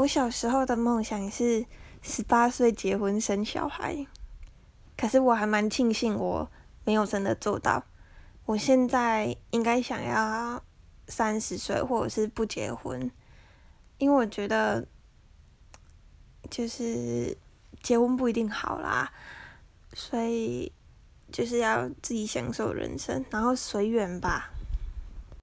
我小时候的梦想是十八岁结婚生小孩可是我还蛮庆幸我没有真的做到。我现在应该想要三十岁或者是不结婚因为我觉得就是结婚不一定好啦所以就是要自己享受人生然后随缘吧。